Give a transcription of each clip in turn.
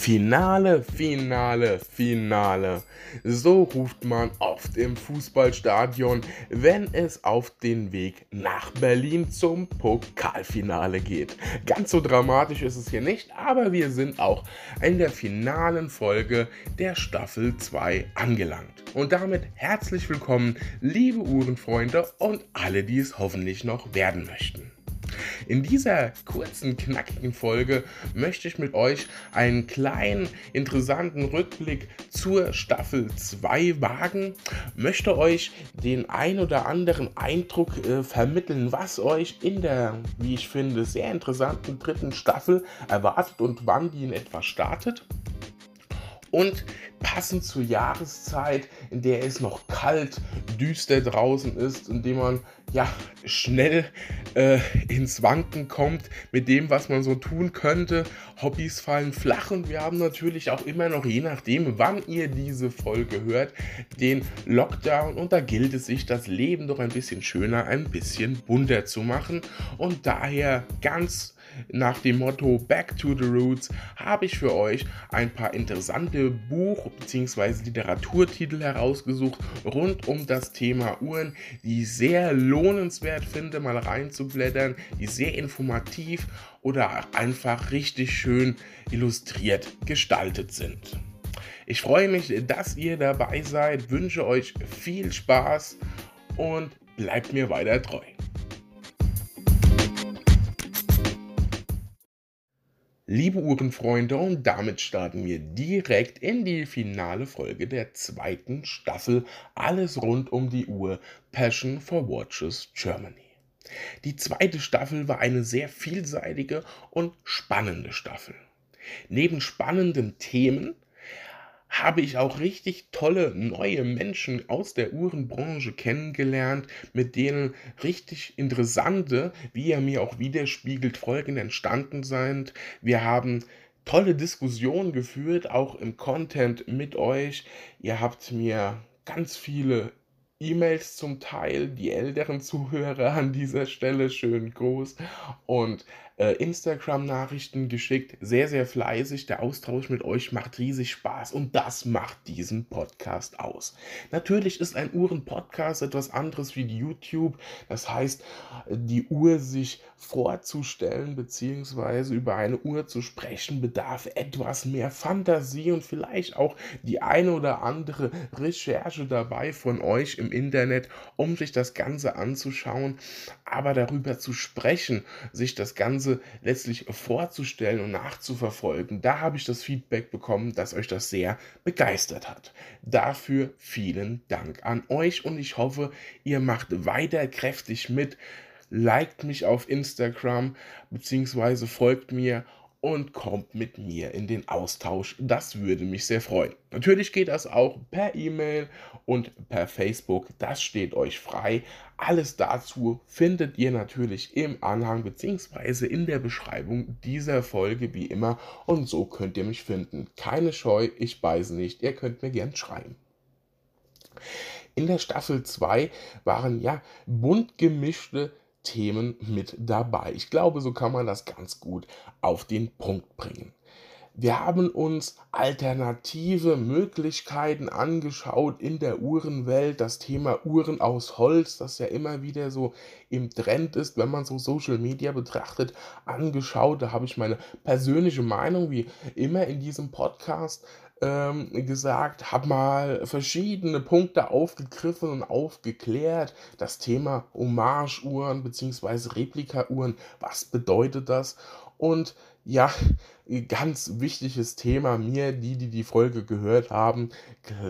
Finale, Finale, Finale. So ruft man oft im Fußballstadion, wenn es auf den Weg nach Berlin zum Pokalfinale geht. Ganz so dramatisch ist es hier nicht, aber wir sind auch in der finalen Folge der Staffel 2 angelangt. Und damit herzlich willkommen, liebe Uhrenfreunde und alle, die es hoffentlich noch werden möchten. In dieser kurzen, knackigen Folge möchte ich mit euch einen kleinen, interessanten Rückblick zur Staffel 2 wagen, möchte euch den ein oder anderen Eindruck äh, vermitteln, was euch in der, wie ich finde, sehr interessanten dritten Staffel erwartet und wann die in etwa startet und passend zur Jahreszeit, in der es noch kalt, düster draußen ist, in dem man ja schnell äh, ins Wanken kommt mit dem, was man so tun könnte. Hobbys fallen flach und wir haben natürlich auch immer noch, je nachdem, wann ihr diese Folge hört, den Lockdown und da gilt es sich, das Leben doch ein bisschen schöner, ein bisschen bunter zu machen und daher ganz nach dem Motto Back to the Roots habe ich für euch ein paar interessante Buch- bzw. Literaturtitel herausgesucht rund um das Thema Uhren, die ich sehr lohnenswert finde, mal reinzublättern, die sehr informativ oder einfach richtig schön illustriert gestaltet sind. Ich freue mich, dass ihr dabei seid, wünsche euch viel Spaß und bleibt mir weiter treu. Liebe Uhrenfreunde, und damit starten wir direkt in die finale Folge der zweiten Staffel Alles rund um die Uhr Passion for Watches Germany. Die zweite Staffel war eine sehr vielseitige und spannende Staffel. Neben spannenden Themen habe ich auch richtig tolle neue Menschen aus der Uhrenbranche kennengelernt, mit denen richtig interessante, wie er mir auch widerspiegelt, Folgen entstanden sind. Wir haben tolle Diskussionen geführt, auch im Content mit euch. Ihr habt mir ganz viele E-Mails zum Teil, die älteren Zuhörer an dieser Stelle schön groß und äh, Instagram-Nachrichten geschickt. Sehr, sehr fleißig. Der Austausch mit euch macht riesig Spaß und das macht diesen Podcast aus. Natürlich ist ein Uhren-Podcast etwas anderes wie YouTube. Das heißt, die Uhr sich vorzustellen bzw. über eine Uhr zu sprechen, bedarf etwas mehr Fantasie und vielleicht auch die eine oder andere Recherche dabei von euch im Internet, um sich das Ganze anzuschauen. Aber darüber zu sprechen, sich das Ganze Ganze letztlich vorzustellen und nachzuverfolgen, da habe ich das Feedback bekommen, dass euch das sehr begeistert hat. Dafür vielen Dank an euch und ich hoffe, ihr macht weiter kräftig mit. Liked mich auf Instagram bzw. folgt mir und kommt mit mir in den Austausch. Das würde mich sehr freuen. Natürlich geht das auch per E-Mail und per Facebook. Das steht euch frei. Alles dazu findet ihr natürlich im Anhang bzw. in der Beschreibung dieser Folge wie immer. Und so könnt ihr mich finden. Keine Scheu, ich beiße nicht. Ihr könnt mir gern schreiben. In der Staffel 2 waren ja bunt gemischte Themen mit dabei. Ich glaube, so kann man das ganz gut auf den Punkt bringen. Wir haben uns alternative Möglichkeiten angeschaut in der Uhrenwelt. Das Thema Uhren aus Holz, das ja immer wieder so im Trend ist, wenn man so Social Media betrachtet, angeschaut. Da habe ich meine persönliche Meinung, wie immer in diesem Podcast, ähm, gesagt, habe mal verschiedene Punkte aufgegriffen und aufgeklärt. Das Thema Hommage-Uhren bzw. Replika-Uhren, was bedeutet das? Und ja, ganz wichtiges Thema mir, die, die die Folge gehört haben.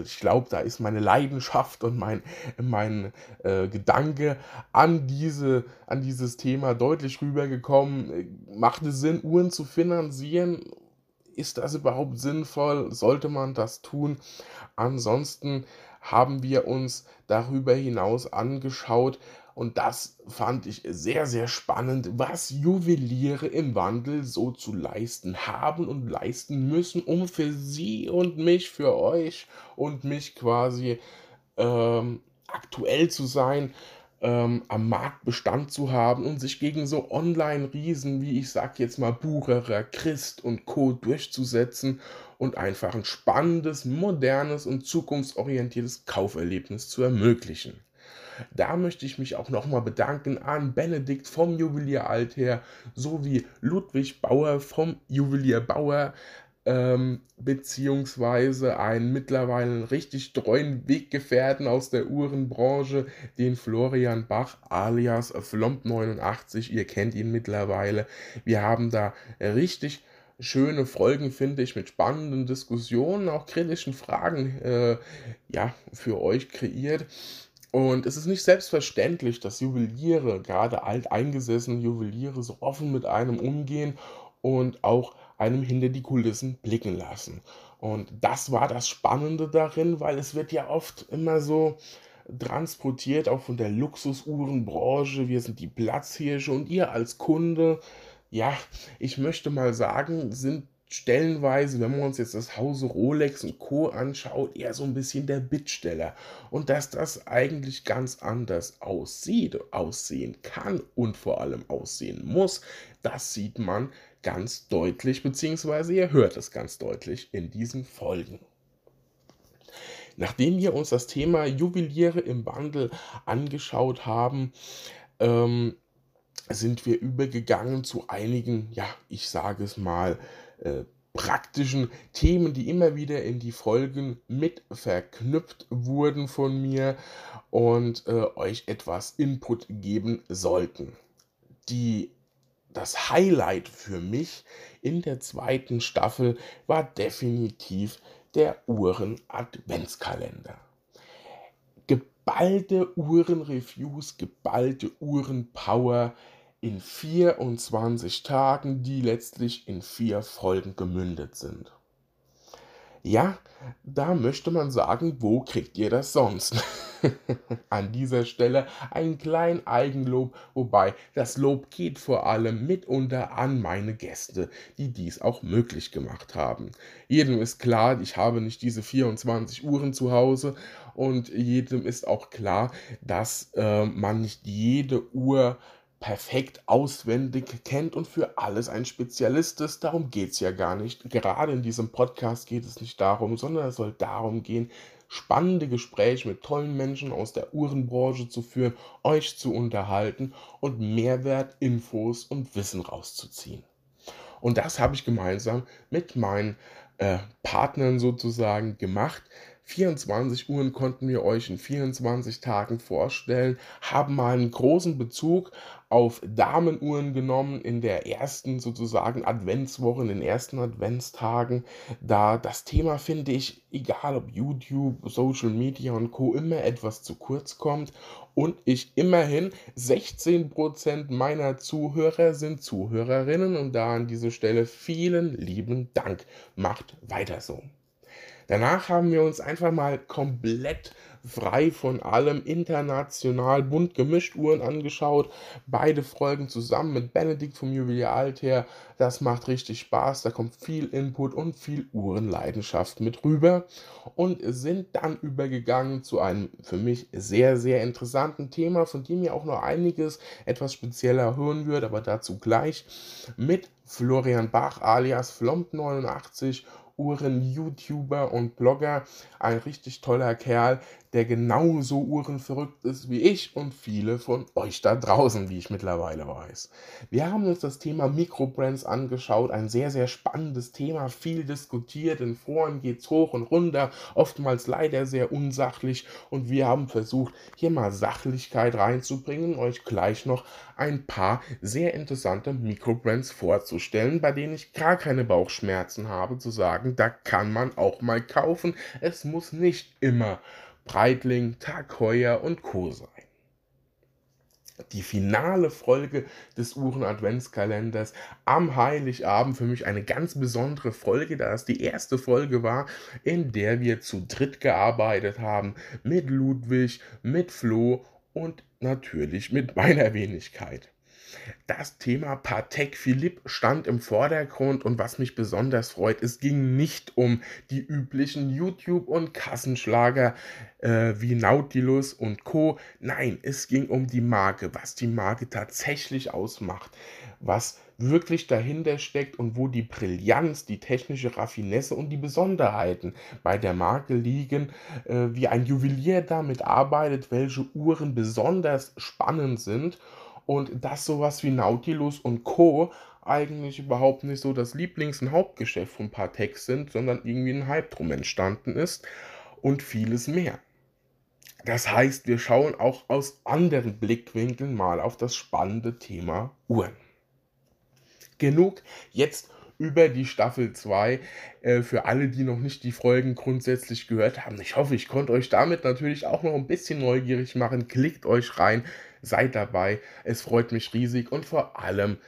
Ich glaube, da ist meine Leidenschaft und mein, mein äh, Gedanke an, diese, an dieses Thema deutlich rübergekommen. Macht es Sinn, Uhren zu finanzieren? Ist das überhaupt sinnvoll? Sollte man das tun? Ansonsten haben wir uns darüber hinaus angeschaut, und das fand ich sehr, sehr spannend, was Juweliere im Wandel so zu leisten haben und leisten müssen, um für sie und mich, für euch und mich quasi ähm, aktuell zu sein, ähm, am Markt Bestand zu haben und sich gegen so Online-Riesen wie ich sag jetzt mal Bucherer, Christ und Co. durchzusetzen und einfach ein spannendes, modernes und zukunftsorientiertes Kauferlebnis zu ermöglichen. Da möchte ich mich auch nochmal bedanken an Benedikt vom Juwelier Alter sowie Ludwig Bauer vom Juwelier Bauer ähm, beziehungsweise einen mittlerweile richtig treuen Weggefährten aus der Uhrenbranche, den Florian Bach alias Flomp89. Ihr kennt ihn mittlerweile. Wir haben da richtig schöne Folgen, finde ich, mit spannenden Diskussionen, auch kritischen Fragen äh, ja, für euch kreiert. Und es ist nicht selbstverständlich, dass Juweliere, gerade alteingesessene Juweliere, so offen mit einem umgehen und auch einem hinter die Kulissen blicken lassen. Und das war das Spannende darin, weil es wird ja oft immer so transportiert, auch von der Luxusuhrenbranche, wir sind die Platzhirsche und ihr als Kunde, ja, ich möchte mal sagen, sind stellenweise, wenn man uns jetzt das Hause Rolex und Co. anschaut, eher so ein bisschen der Bittsteller. Und dass das eigentlich ganz anders aussieht, aussehen kann und vor allem aussehen muss, das sieht man ganz deutlich, beziehungsweise ihr hört es ganz deutlich in diesen Folgen. Nachdem wir uns das Thema Juweliere im Wandel angeschaut haben, ähm, sind wir übergegangen zu einigen, ja, ich sage es mal, äh, praktischen Themen, die immer wieder in die Folgen mit verknüpft wurden von mir und äh, euch etwas Input geben sollten. Die das Highlight für mich in der zweiten Staffel war definitiv der Uhren-Adventskalender. Geballte Uhren-Reviews, geballte Uhren-Power in 24 Tagen, die letztlich in vier Folgen gemündet sind. Ja, da möchte man sagen, wo kriegt ihr das sonst? An dieser Stelle ein klein Eigenlob, wobei das Lob geht vor allem mitunter an meine Gäste, die dies auch möglich gemacht haben. Jedem ist klar, ich habe nicht diese 24 Uhren zu Hause und jedem ist auch klar, dass äh, man nicht jede Uhr perfekt auswendig kennt und für alles ein Spezialist ist. Darum geht es ja gar nicht. Gerade in diesem Podcast geht es nicht darum, sondern es soll darum gehen, spannende Gespräche mit tollen Menschen aus der Uhrenbranche zu führen, euch zu unterhalten und Mehrwert, Infos und Wissen rauszuziehen. Und das habe ich gemeinsam mit meinen äh, Partnern sozusagen gemacht. 24 Uhren konnten wir euch in 24 Tagen vorstellen, haben mal einen großen Bezug auf Damenuhren genommen in der ersten sozusagen Adventswoche, in den ersten Adventstagen, da das Thema finde ich, egal ob YouTube, Social Media und Co, immer etwas zu kurz kommt und ich immerhin 16% meiner Zuhörer sind Zuhörerinnen und da an dieser Stelle vielen lieben Dank. Macht weiter so. Danach haben wir uns einfach mal komplett frei von allem international bunt gemischt Uhren angeschaut. Beide Folgen zusammen mit Benedikt vom Juwelier Altair. Das macht richtig Spaß. Da kommt viel Input und viel Uhrenleidenschaft mit rüber. Und sind dann übergegangen zu einem für mich sehr, sehr interessanten Thema, von dem ihr auch noch einiges etwas spezieller hören wird, aber dazu gleich mit Florian Bach alias Flomp89 Uhren-YouTuber und Blogger, ein richtig toller Kerl, der genauso uhrenverrückt ist wie ich und viele von euch da draußen, wie ich mittlerweile weiß. Wir haben uns das Thema Mikrobrands angeschaut, ein sehr, sehr spannendes Thema, viel diskutiert, in Foren geht es hoch und runter, oftmals leider sehr unsachlich und wir haben versucht, hier mal Sachlichkeit reinzubringen, euch gleich noch ein paar sehr interessante Mikrobrands vorzustellen, bei denen ich gar keine Bauchschmerzen habe zu sagen, da kann man auch mal kaufen. Es muss nicht immer Breitling, Tag Heuer und Co. sein. Die finale Folge des Uhren-Adventskalenders am Heiligabend für mich eine ganz besondere Folge, da es die erste Folge war, in der wir zu dritt gearbeitet haben mit Ludwig, mit Flo und natürlich mit meiner Wenigkeit. Das Thema Patek Philipp stand im Vordergrund und was mich besonders freut, es ging nicht um die üblichen YouTube- und Kassenschlager äh, wie Nautilus und Co. Nein, es ging um die Marke, was die Marke tatsächlich ausmacht, was wirklich dahinter steckt und wo die Brillanz, die technische Raffinesse und die Besonderheiten bei der Marke liegen, äh, wie ein Juwelier damit arbeitet, welche Uhren besonders spannend sind und dass sowas wie Nautilus und Co. eigentlich überhaupt nicht so das Lieblings- und Hauptgeschäft von Patek sind, sondern irgendwie ein Hype drum entstanden ist und vieles mehr. Das heißt, wir schauen auch aus anderen Blickwinkeln mal auf das spannende Thema Uhren. Genug jetzt über die Staffel 2 äh, für alle, die noch nicht die Folgen grundsätzlich gehört haben. Ich hoffe, ich konnte euch damit natürlich auch noch ein bisschen neugierig machen. Klickt euch rein, seid dabei. Es freut mich riesig und vor allem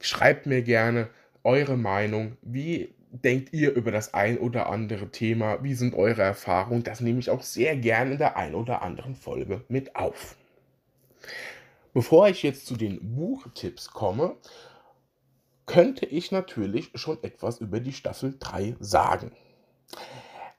schreibt mir gerne eure Meinung. Wie denkt ihr über das ein oder andere Thema? Wie sind eure Erfahrungen? Das nehme ich auch sehr gerne in der ein oder anderen Folge mit auf. Bevor ich jetzt zu den Buchtipps komme, könnte ich natürlich schon etwas über die Staffel 3 sagen.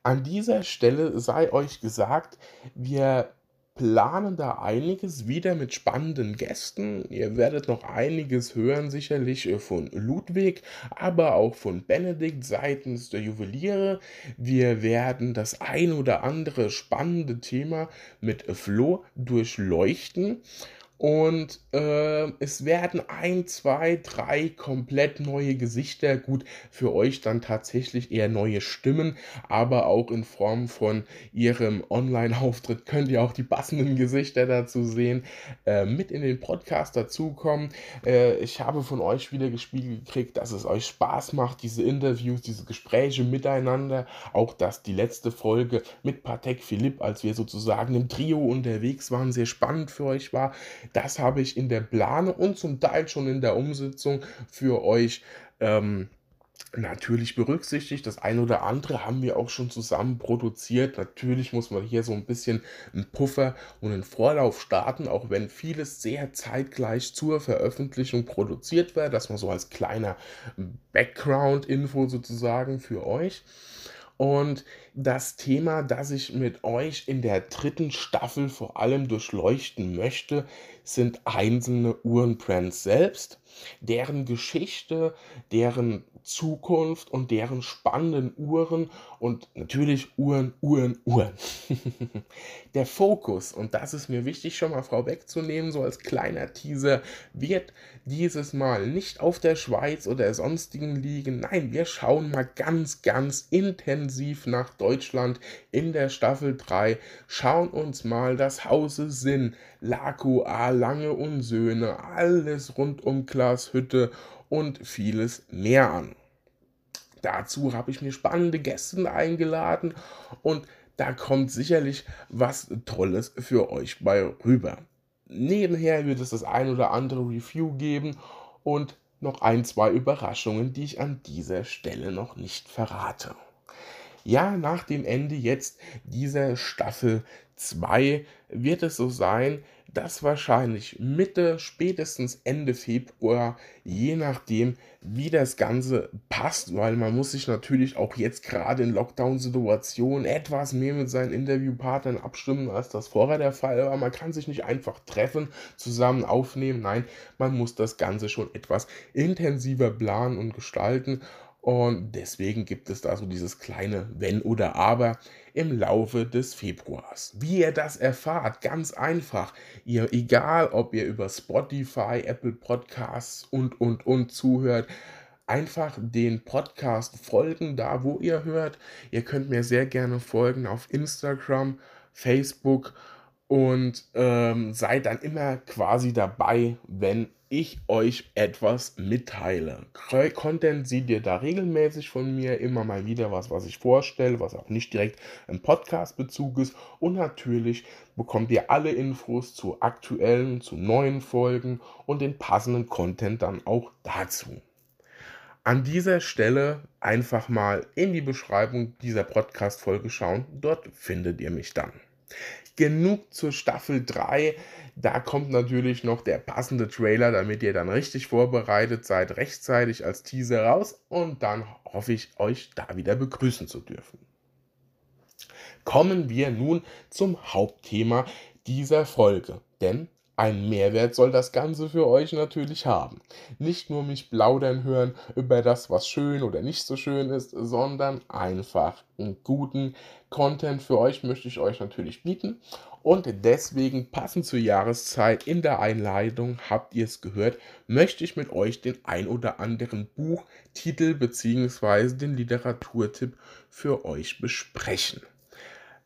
An dieser Stelle sei euch gesagt, wir planen da einiges wieder mit spannenden Gästen. Ihr werdet noch einiges hören, sicherlich äh, von Ludwig, aber auch von Benedikt seitens der Juweliere. Wir werden das ein oder andere spannende Thema mit Flo durchleuchten. Und äh, es werden ein, zwei, drei komplett neue Gesichter, gut, für euch dann tatsächlich eher neue Stimmen, aber auch in Form von ihrem Online-Auftritt könnt ihr auch die passenden Gesichter dazu sehen, äh, mit in den Podcast dazukommen. Äh, ich habe von euch wieder gespiegelt gekriegt, dass es euch Spaß macht, diese Interviews, diese Gespräche miteinander. Auch dass die letzte Folge mit Patek Philipp, als wir sozusagen im Trio unterwegs waren, sehr spannend für euch war. Das habe ich in der Planung und zum Teil schon in der Umsetzung für euch ähm, natürlich berücksichtigt. Das eine oder andere haben wir auch schon zusammen produziert. Natürlich muss man hier so ein bisschen einen Puffer und einen Vorlauf starten, auch wenn vieles sehr zeitgleich zur Veröffentlichung produziert wird. Das mal so als kleiner Background-Info sozusagen für euch. Und das Thema, das ich mit euch in der dritten Staffel vor allem durchleuchten möchte, sind einzelne Uhrenbrands selbst, deren Geschichte, deren Zukunft und deren spannenden Uhren und natürlich Uhren, Uhren, Uhren. Der Fokus, und das ist mir wichtig schon mal vorwegzunehmen, so als kleiner Teaser, wird dieses Mal nicht auf der Schweiz oder sonstigen liegen. Nein, wir schauen mal ganz, ganz intensiv nach Deutschland in der Staffel 3, schauen uns mal das Hause Sinn, Laku A, Lange und Söhne, alles rund um Glashütte und vieles mehr an. Dazu habe ich mir spannende Gäste eingeladen und da kommt sicherlich was Tolles für euch bei rüber. Nebenher wird es das ein oder andere Review geben und noch ein, zwei Überraschungen, die ich an dieser Stelle noch nicht verrate. Ja, nach dem Ende jetzt dieser Staffel 2 wird es so sein, dass wahrscheinlich Mitte, spätestens Ende Februar, je nachdem, wie das Ganze passt, weil man muss sich natürlich auch jetzt gerade in Lockdown-Situationen etwas mehr mit seinen Interviewpartnern abstimmen, als das vorher der Fall war. Man kann sich nicht einfach treffen, zusammen aufnehmen. Nein, man muss das Ganze schon etwas intensiver planen und gestalten. Und deswegen gibt es da so dieses kleine Wenn oder Aber im Laufe des Februars. Wie ihr das erfahrt, ganz einfach. Ihr, egal ob ihr über Spotify, Apple Podcasts und, und, und zuhört, einfach den Podcast folgen, da wo ihr hört. Ihr könnt mir sehr gerne folgen auf Instagram, Facebook und ähm, seid dann immer quasi dabei, wenn ich euch etwas mitteile. Content seht ihr da regelmäßig von mir, immer mal wieder was, was ich vorstelle, was auch nicht direkt im Podcast-Bezug ist. Und natürlich bekommt ihr alle Infos zu aktuellen, zu neuen Folgen und den passenden Content dann auch dazu. An dieser Stelle einfach mal in die Beschreibung dieser Podcast-Folge schauen. Dort findet ihr mich dann genug zur Staffel 3. Da kommt natürlich noch der passende Trailer, damit ihr dann richtig vorbereitet seid, rechtzeitig als Teaser raus und dann hoffe ich, euch da wieder begrüßen zu dürfen. Kommen wir nun zum Hauptthema dieser Folge, denn ein Mehrwert soll das Ganze für euch natürlich haben. Nicht nur mich plaudern hören über das, was schön oder nicht so schön ist, sondern einfach einen guten Content für euch möchte ich euch natürlich bieten. Und deswegen passend zur Jahreszeit in der Einleitung, habt ihr es gehört, möchte ich mit euch den ein oder anderen Buchtitel bzw. den Literaturtipp für euch besprechen.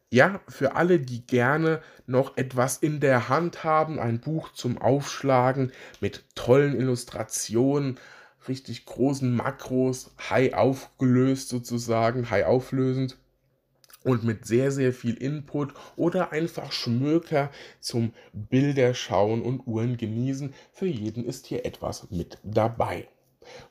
Ja, für alle, die gerne noch etwas in der Hand haben, ein Buch zum Aufschlagen mit tollen Illustrationen, richtig großen Makros, high aufgelöst sozusagen, high auflösend und mit sehr, sehr viel Input oder einfach Schmöker zum Bilderschauen und Uhren genießen. Für jeden ist hier etwas mit dabei.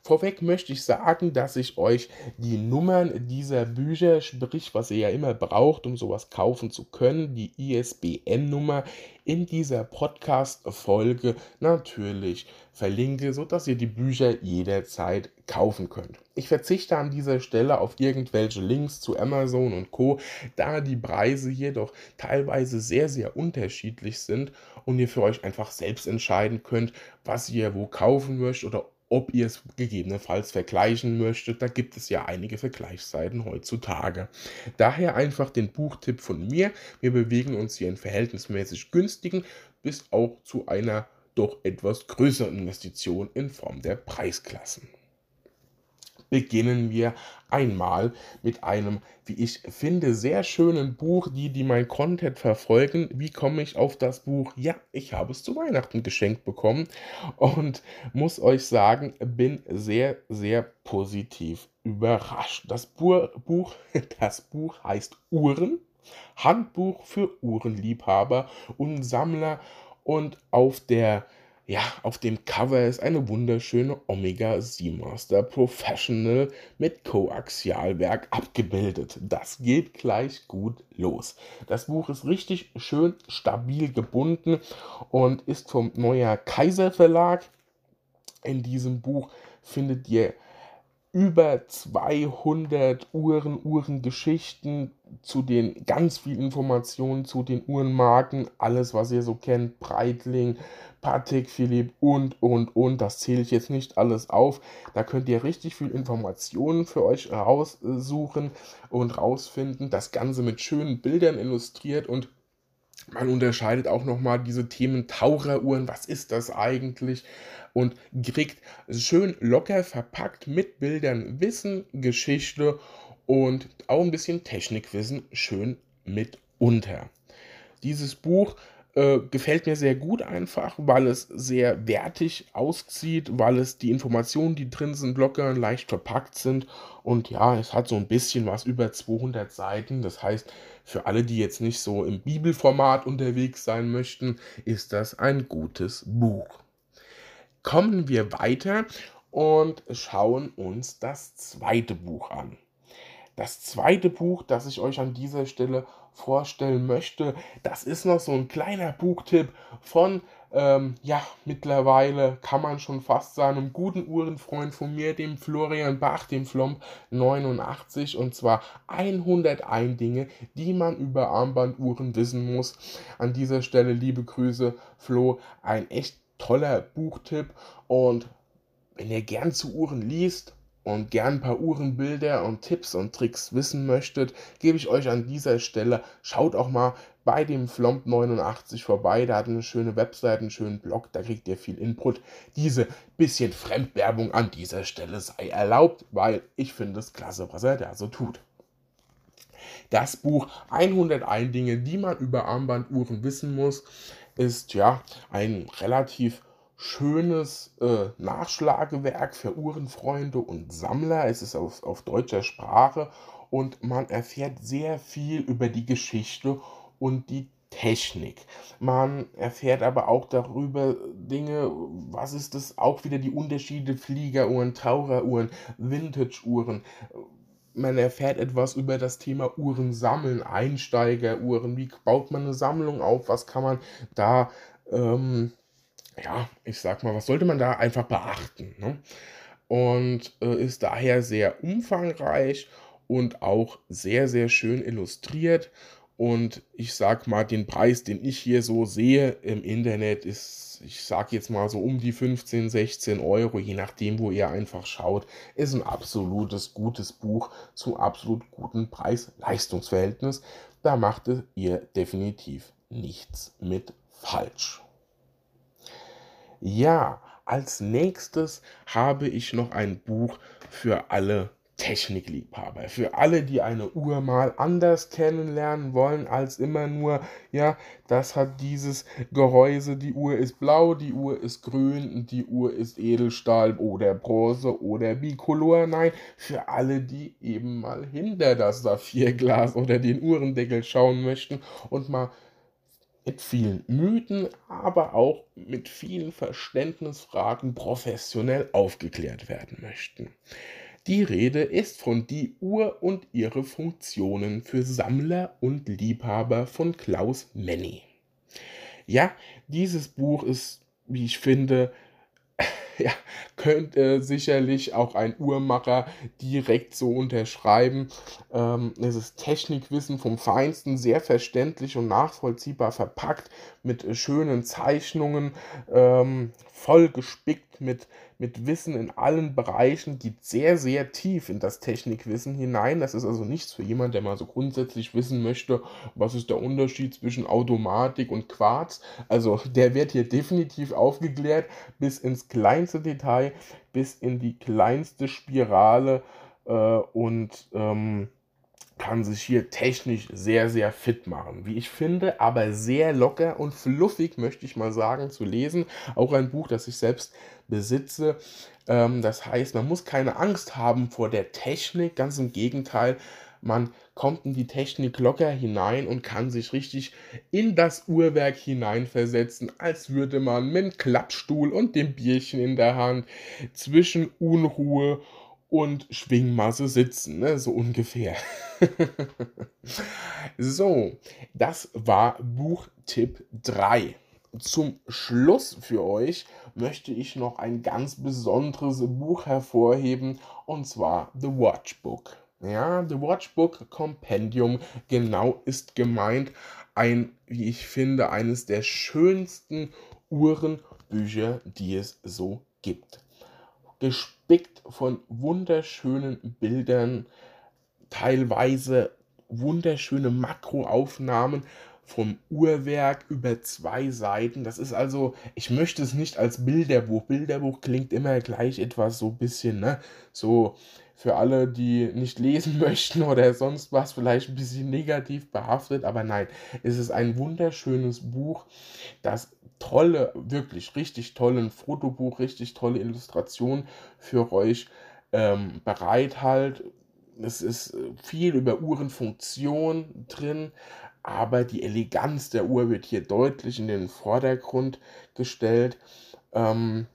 Vorweg möchte ich sagen, dass ich euch die Nummern dieser Bücher, sprich was ihr ja immer braucht, um sowas kaufen zu können, die ISBN-Nummer in dieser Podcast-Folge natürlich verlinke, sodass ihr die Bücher jederzeit kaufen könnt. Ich verzichte an dieser Stelle auf irgendwelche Links zu Amazon und Co., da die Preise hier doch teilweise sehr, sehr unterschiedlich sind und ihr für euch einfach selbst entscheiden könnt, was ihr wo kaufen möchtet oder ob ihr es gegebenenfalls vergleichen möchtet. Da gibt es ja einige Vergleichsseiten heutzutage. Daher einfach den Buchtipp von mir. Wir bewegen uns hier in verhältnismäßig günstigen bis auch zu einer doch etwas größeren Investition in Form der Preisklassen beginnen wir einmal mit einem, wie ich finde, sehr schönen Buch. Die, die mein Content verfolgen, wie komme ich auf das Buch? Ja, ich habe es zu Weihnachten geschenkt bekommen und muss euch sagen, bin sehr, sehr positiv überrascht. Das Buch, das Buch heißt Uhren. Handbuch für Uhrenliebhaber und Sammler und auf der ja, auf dem Cover ist eine wunderschöne Omega Seamaster Professional mit Koaxialwerk abgebildet. Das geht gleich gut los. Das Buch ist richtig schön stabil gebunden und ist vom Neuer Kaiser Verlag. In diesem Buch findet ihr über 200 Uhren, Uhrengeschichten zu den ganz viel Informationen zu den Uhrenmarken, alles was ihr so kennt, Breitling, Patek Philipp und und und, das zähle ich jetzt nicht alles auf. Da könnt ihr richtig viel Informationen für euch raussuchen und rausfinden. Das Ganze mit schönen Bildern illustriert und man unterscheidet auch nochmal diese Themen Taucheruhren, was ist das eigentlich? Und kriegt schön locker verpackt mit Bildern Wissen, Geschichte und auch ein bisschen Technikwissen schön mit unter. Dieses Buch äh, gefällt mir sehr gut einfach, weil es sehr wertig aussieht, weil es die Informationen, die drin sind, locker und leicht verpackt sind. Und ja, es hat so ein bisschen was über 200 Seiten. Das heißt, für alle, die jetzt nicht so im Bibelformat unterwegs sein möchten, ist das ein gutes Buch. Kommen wir weiter und schauen uns das zweite Buch an. Das zweite Buch, das ich euch an dieser Stelle vorstellen möchte, das ist noch so ein kleiner Buchtipp von, ähm, ja, mittlerweile kann man schon fast sagen, einem guten Uhrenfreund von mir, dem Florian Bach, dem Flomp 89, und zwar 101 Dinge, die man über Armbanduhren wissen muss. An dieser Stelle liebe Grüße, Flo, ein echt toller Buchtipp und wenn ihr gern zu Uhren liest, und gern ein paar Uhrenbilder und Tipps und Tricks wissen möchtet, gebe ich euch an dieser Stelle, schaut auch mal bei dem Flomp 89 vorbei, da hat eine schöne Webseite, einen schönen Blog, da kriegt ihr viel Input. Diese bisschen Fremdwerbung an dieser Stelle sei erlaubt, weil ich finde es klasse, was er da so tut. Das Buch 101 Dinge, die man über Armbanduhren wissen muss, ist ja ein relativ schönes äh, Nachschlagewerk für Uhrenfreunde und Sammler. Es ist auf, auf deutscher Sprache und man erfährt sehr viel über die Geschichte und die Technik. Man erfährt aber auch darüber Dinge, was ist das, auch wieder die Unterschiede Fliegeruhren, Taucheruhren, Vintage-Uhren. Man erfährt etwas über das Thema Uhren sammeln, Einsteigeruhren, wie baut man eine Sammlung auf, was kann man da ähm, ja, ich sag mal, was sollte man da einfach beachten? Ne? Und äh, ist daher sehr umfangreich und auch sehr, sehr schön illustriert. Und ich sag mal, den Preis, den ich hier so sehe im Internet, ist, ich sag jetzt mal so um die 15, 16 Euro, je nachdem, wo ihr einfach schaut, ist ein absolutes gutes Buch zum absolut guten Preis-Leistungsverhältnis. Da machte ihr definitiv nichts mit falsch. Ja, als nächstes habe ich noch ein Buch für alle Technikliebhaber, für alle, die eine Uhr mal anders kennenlernen wollen als immer nur, ja, das hat dieses Gehäuse, die Uhr ist blau, die Uhr ist grün, die Uhr ist Edelstahl oder Bronze oder Bicolor. Nein, für alle, die eben mal hinter das Saphirglas oder den Uhrendeckel schauen möchten und mal mit vielen Mythen, aber auch mit vielen Verständnisfragen professionell aufgeklärt werden möchten. Die Rede ist von Die Uhr und ihre Funktionen für Sammler und Liebhaber von Klaus Menny. Ja, dieses Buch ist, wie ich finde, ja, könnte sicherlich auch ein Uhrmacher direkt so unterschreiben. Ähm, es ist Technikwissen vom Feinsten, sehr verständlich und nachvollziehbar verpackt mit schönen Zeichnungen, ähm, voll gespickt mit mit Wissen in allen Bereichen, geht sehr, sehr tief in das Technikwissen hinein. Das ist also nichts für jemanden, der mal so grundsätzlich wissen möchte, was ist der Unterschied zwischen Automatik und Quarz. Also der wird hier definitiv aufgeklärt bis ins kleinste Detail, bis in die kleinste Spirale äh, und ähm, kann sich hier technisch sehr, sehr fit machen. Wie ich finde, aber sehr locker und fluffig, möchte ich mal sagen, zu lesen. Auch ein Buch, das ich selbst besitze. Ähm, das heißt, man muss keine Angst haben vor der Technik, ganz im Gegenteil. Man kommt in die Technik locker hinein und kann sich richtig in das Uhrwerk hineinversetzen, als würde man mit dem Klappstuhl und dem Bierchen in der Hand zwischen Unruhe und Schwingmasse sitzen, ne? so ungefähr. so, das war Buchtipp 3. Zum Schluss für euch möchte ich noch ein ganz besonderes Buch hervorheben und zwar The Watchbook. Ja, The Watchbook Compendium genau ist gemeint ein, wie ich finde, eines der schönsten Uhrenbücher, die es so gibt gespickt von wunderschönen Bildern, teilweise wunderschöne Makroaufnahmen vom Uhrwerk über zwei Seiten. Das ist also, ich möchte es nicht als Bilderbuch. Bilderbuch klingt immer gleich etwas so ein bisschen, ne? So für alle, die nicht lesen möchten oder sonst was, vielleicht ein bisschen negativ behaftet. Aber nein, es ist ein wunderschönes Buch, das tolle, wirklich richtig tolle Fotobuch, richtig tolle Illustration für euch ähm, bereithält. Es ist äh, viel über Uhrenfunktion drin, aber die Eleganz der Uhr wird hier deutlich in den Vordergrund gestellt. Ähm,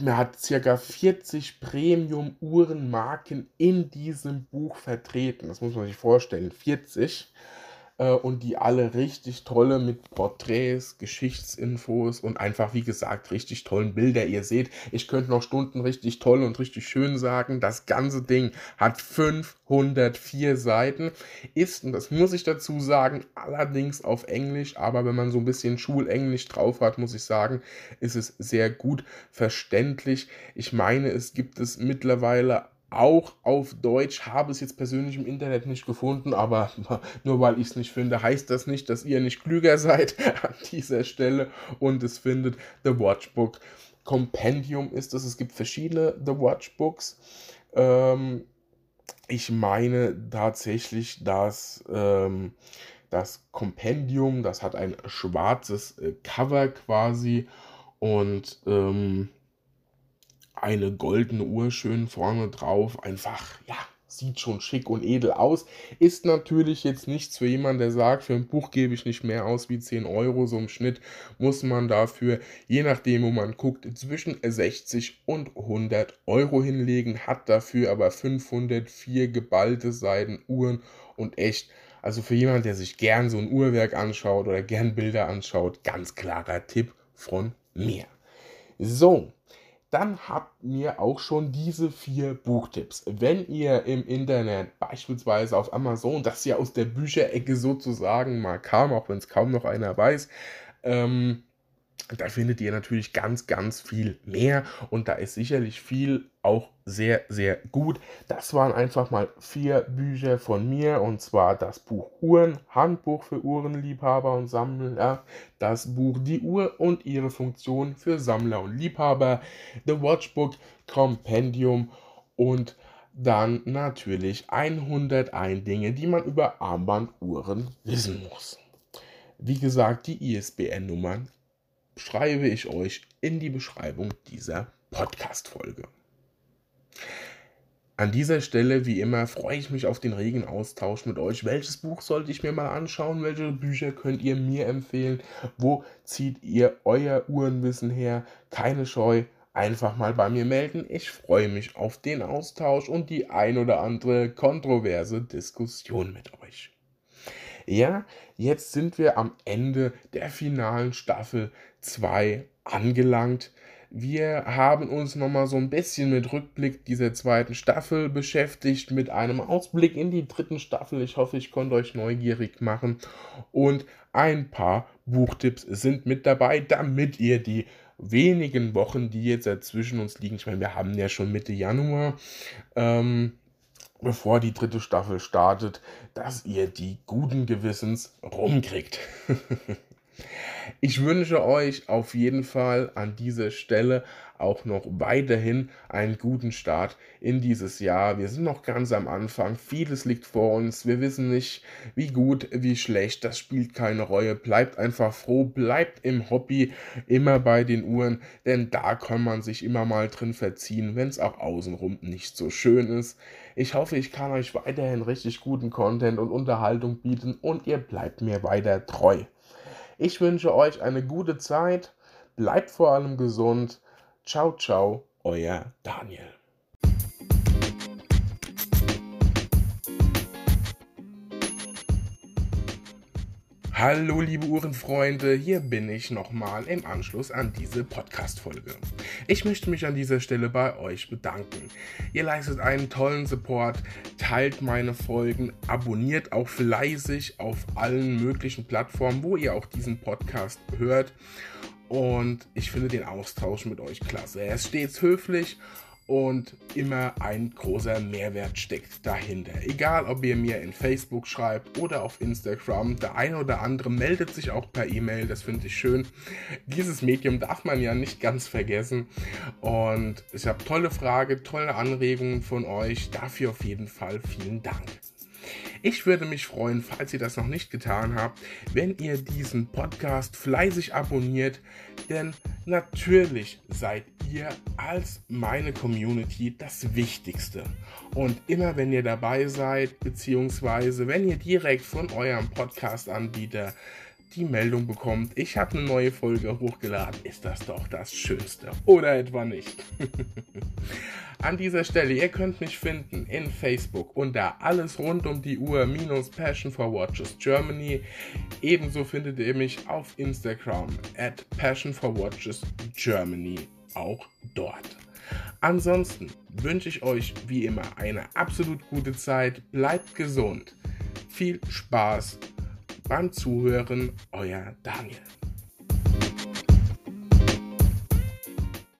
man hat circa 40 Premium-Uhrenmarken in diesem Buch vertreten. Das muss man sich vorstellen. 40 äh, und die alle richtig tolle mit Porträts, Geschichtsinfos und einfach, wie gesagt, richtig tollen Bilder. Ihr seht, ich könnte noch Stunden richtig toll und richtig schön sagen. Das ganze Ding hat 504 Seiten, ist, und das muss ich dazu sagen, allerdings auf Englisch, aber wenn man so ein bisschen Schulenglisch drauf hat, muss ich sagen, ist es sehr gut verständlich. Ich meine, es gibt es mittlerweile auch auf Deutsch. Habe es jetzt persönlich im Internet nicht gefunden, aber nur weil ich es nicht finde, heißt das nicht, dass ihr nicht klüger seid an dieser Stelle und es findet The Watchbook. Compendium ist es. Es gibt verschiedene The Watchbooks. Ähm, ich meine tatsächlich, dass ähm, das Compendium, das hat ein schwarzes äh, Cover quasi und ähm, eine goldene Uhr schön vorne drauf. Einfach, ja, sieht schon schick und edel aus. Ist natürlich jetzt nichts für jemanden, der sagt, für ein Buch gebe ich nicht mehr aus wie 10 Euro. So im Schnitt muss man dafür, je nachdem, wo man guckt, zwischen 60 und 100 Euro hinlegen. Hat dafür aber 504 geballte Seidenuhren und echt Also für jemanden, der sich gern so ein Uhrwerk anschaut oder gern Bilder anschaut, ganz klarer Tipp von mir. So, dann habt ihr auch schon diese vier Buchtipps. Wenn ihr im Internet beispielsweise auf Amazon, das ja aus der Bücherecke sozusagen mal kam, auch wenn es kaum noch einer weiß, ähm, da findet ihr natürlich ganz, ganz viel mehr und da ist sicherlich viel auch sehr, sehr gut. Das waren einfach mal vier Bücher von mir und zwar das Buch Uhren, Handbuch für Uhrenliebhaber und Sammler, das Buch Die Uhr und ihre Funktion für Sammler und Liebhaber, The Watchbook Compendium und dann natürlich 101 Dinge, die man über Armbanduhren wissen muss. Wie gesagt, die ISBN-Nummern schreibe ich euch in die Beschreibung dieser Podcast-Folge. An dieser Stelle, wie immer, freue ich mich auf den regen Austausch mit euch. Welches Buch sollte ich mir mal anschauen? Welche Bücher könnt ihr mir empfehlen? Wo zieht ihr euer Uhrenwissen her? Keine Scheu, einfach mal bei mir melden. Ich freue mich auf den Austausch und die ein oder andere kontroverse Diskussion mit euch. Ja, jetzt sind wir am Ende der finalen Staffel 2 angelangt. Wir haben uns nochmal so ein bisschen mit Rückblick dieser zweiten Staffel beschäftigt, mit einem Ausblick in die dritten Staffel. Ich hoffe, ich konnte euch neugierig machen. Und ein paar Buchtipps sind mit dabei, damit ihr die wenigen Wochen, die jetzt dazwischen uns liegen, ich meine, wir haben ja schon Mitte Januar, ähm, bevor die dritte Staffel startet, dass ihr die guten Gewissens rumkriegt. Ich wünsche euch auf jeden Fall an dieser Stelle auch noch weiterhin einen guten Start in dieses Jahr. Wir sind noch ganz am Anfang. Vieles liegt vor uns. Wir wissen nicht, wie gut, wie schlecht. Das spielt keine Rolle. Bleibt einfach froh. Bleibt im Hobby immer bei den Uhren, denn da kann man sich immer mal drin verziehen, wenn es auch außenrum nicht so schön ist. Ich hoffe, ich kann euch weiterhin richtig guten Content und Unterhaltung bieten und ihr bleibt mir weiter treu. Ich wünsche euch eine gute Zeit. Bleibt vor allem gesund. Ciao, ciao, euer Daniel. Hallo liebe Uhrenfreunde, hier bin ich nochmal im Anschluss an diese Podcast-Folge. Ich möchte mich an dieser Stelle bei euch bedanken. Ihr leistet einen tollen Support, teilt meine Folgen, abonniert auch fleißig auf allen möglichen Plattformen, wo ihr auch diesen Podcast hört. Und ich finde den Austausch mit euch klasse. Er ist stets höflich und immer ein großer Mehrwert steckt dahinter. Egal, ob ihr mir in Facebook schreibt oder auf Instagram, der eine oder andere meldet sich auch per E-Mail, das finde ich schön. Dieses Medium darf man ja nicht ganz vergessen und ich habe tolle Fragen, tolle Anregungen von euch. Dafür auf jeden Fall vielen Dank. Ich würde mich freuen, falls ihr das noch nicht getan habt, wenn ihr diesen Podcast fleißig abonniert, denn natürlich seid ihr als meine Community das Wichtigste. Und immer wenn ihr dabei seid, beziehungsweise wenn ihr direkt von eurem Podcast-Anbieter die Meldung bekommt, ich habe eine neue Folge hochgeladen, ist das doch das Schönste. Oder etwa nicht. An dieser Stelle, ihr könnt mich finden in Facebook unter alles rund um die Uhr minus Passion for Watches Germany. Ebenso findet ihr mich auf Instagram at Passion for Watches Germany auch dort. Ansonsten wünsche ich euch wie immer eine absolut gute Zeit. Bleibt gesund. Viel Spaß beim Zuhören, euer Daniel.